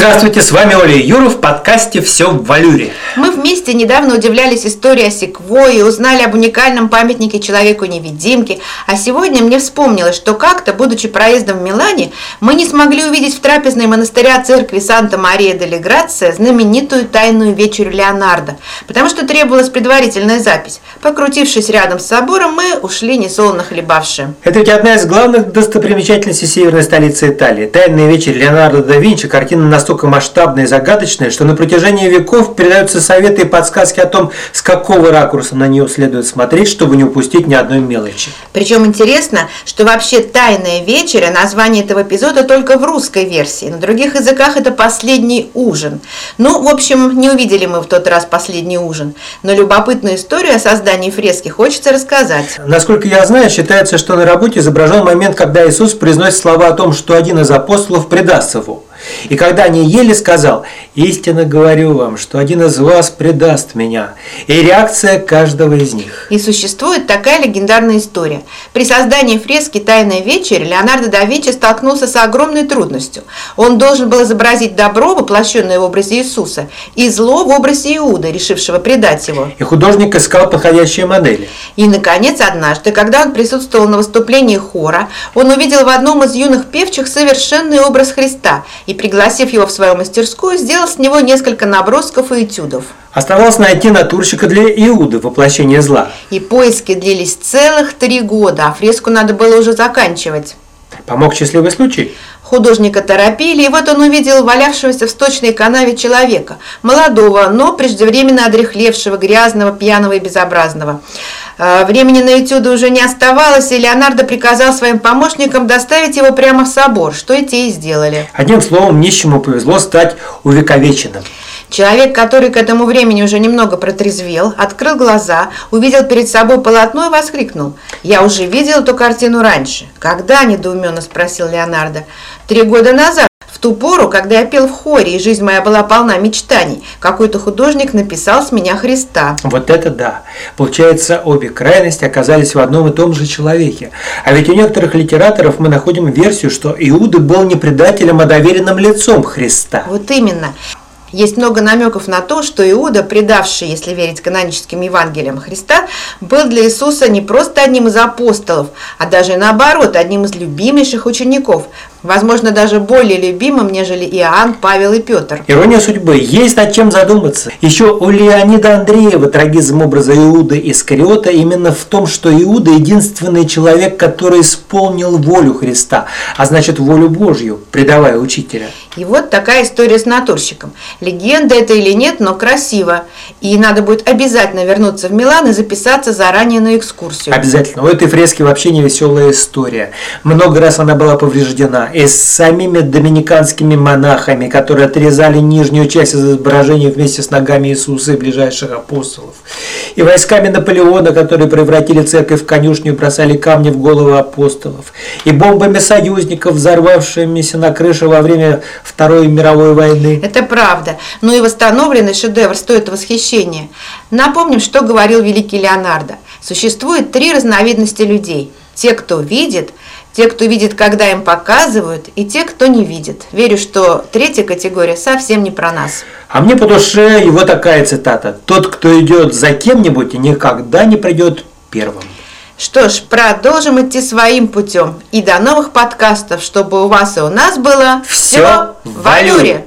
Здравствуйте, с вами Оля Юров в подкасте «Все в валюре». Мы вместе недавно удивлялись истории о секвое, узнали об уникальном памятнике человеку-невидимке, а сегодня мне вспомнилось, что как-то, будучи проездом в Милане, мы не смогли увидеть в трапезной монастыря церкви Санта-Мария де Грация знаменитую тайную вечерю Леонардо, потому что требовалась предварительная запись. Покрутившись рядом с собором, мы ушли несолоно хлебавшие. Это ведь одна из главных достопримечательностей северной столицы Италии. Тайная вечеря Леонардо да Винчи, картина на настолько масштабные и загадочные, что на протяжении веков передаются советы и подсказки о том, с какого ракурса на нее следует смотреть, чтобы не упустить ни одной мелочи. Причем интересно, что вообще «Тайная вечеря» название этого эпизода только в русской версии. На других языках это «Последний ужин». Ну, в общем, не увидели мы в тот раз «Последний ужин», но любопытную историю о создании фрески хочется рассказать. Насколько я знаю, считается, что на работе изображен момент, когда Иисус произносит слова о том, что один из апостолов предаст его. И когда они ели, сказал, «Истинно говорю вам, что один из вас предаст меня». И реакция каждого из них. И существует такая легендарная история. При создании фрески «Тайная вечеря» Леонардо да Винчи столкнулся с огромной трудностью. Он должен был изобразить добро, воплощенное в образе Иисуса, и зло в образе Иуда, решившего предать его. И художник искал подходящие модели. И, наконец, однажды, когда он присутствовал на выступлении хора, он увидел в одном из юных певчих совершенный образ Христа и, пригласив его в свою мастерскую, сделал с него несколько набросков и этюдов. Оставалось найти натурщика для Иуды, воплощения зла. И поиски длились целых три года, а фреску надо было уже заканчивать. Помог счастливый случай? Художника торопили, и вот он увидел валявшегося в сточной канаве человека, молодого, но преждевременно одрехлевшего, грязного, пьяного и безобразного. А, времени на этюды уже не оставалось, и Леонардо приказал своим помощникам доставить его прямо в собор, что и те и сделали. Одним словом, нищему повезло стать увековеченным. Человек, который к этому времени уже немного протрезвел, открыл глаза, увидел перед собой полотно и воскликнул. «Я уже видел эту картину раньше». «Когда?» – недоуменно спросил Леонардо. «Три года назад, в ту пору, когда я пел в хоре, и жизнь моя была полна мечтаний, какой-то художник написал с меня Христа». Вот это да! Получается, обе крайности оказались в одном и том же человеке. А ведь у некоторых литераторов мы находим версию, что Иуда был не предателем, а доверенным лицом Христа. Вот именно. Есть много намеков на то, что Иуда, предавший, если верить каноническим Евангелиям Христа, был для Иисуса не просто одним из апостолов, а даже наоборот, одним из любимейших учеников, возможно, даже более любимым, нежели Иоанн, Павел и Петр. Ирония судьбы. Есть над чем задуматься. Еще у Леонида Андреева трагизм образа Иуды Искариота именно в том, что Иуда единственный человек, который исполнил волю Христа, а значит волю Божью, предавая учителя. И вот такая история с натурщиком. Легенда это или нет, но красиво. И надо будет обязательно вернуться в Милан и записаться заранее на экскурсию. Обязательно. У этой фрески вообще не веселая история. Много раз она была повреждена и с самими доминиканскими монахами, которые отрезали нижнюю часть изображения вместе с ногами Иисуса и ближайших апостолов, и войсками Наполеона, которые превратили церковь в конюшню и бросали камни в головы апостолов, и бомбами союзников, взорвавшимися на крыше во время Второй мировой войны. Это правда, но и восстановленный шедевр стоит восхищения. Напомним, что говорил великий Леонардо. Существует три разновидности людей. Те, кто видит, те, кто видит, когда им показывают, и те, кто не видит. Верю, что третья категория совсем не про нас. А мне по душе его такая цитата. «Тот, кто идет за кем-нибудь, никогда не придет первым». Что ж, продолжим идти своим путем. И до новых подкастов, чтобы у вас и у нас было все в валюре.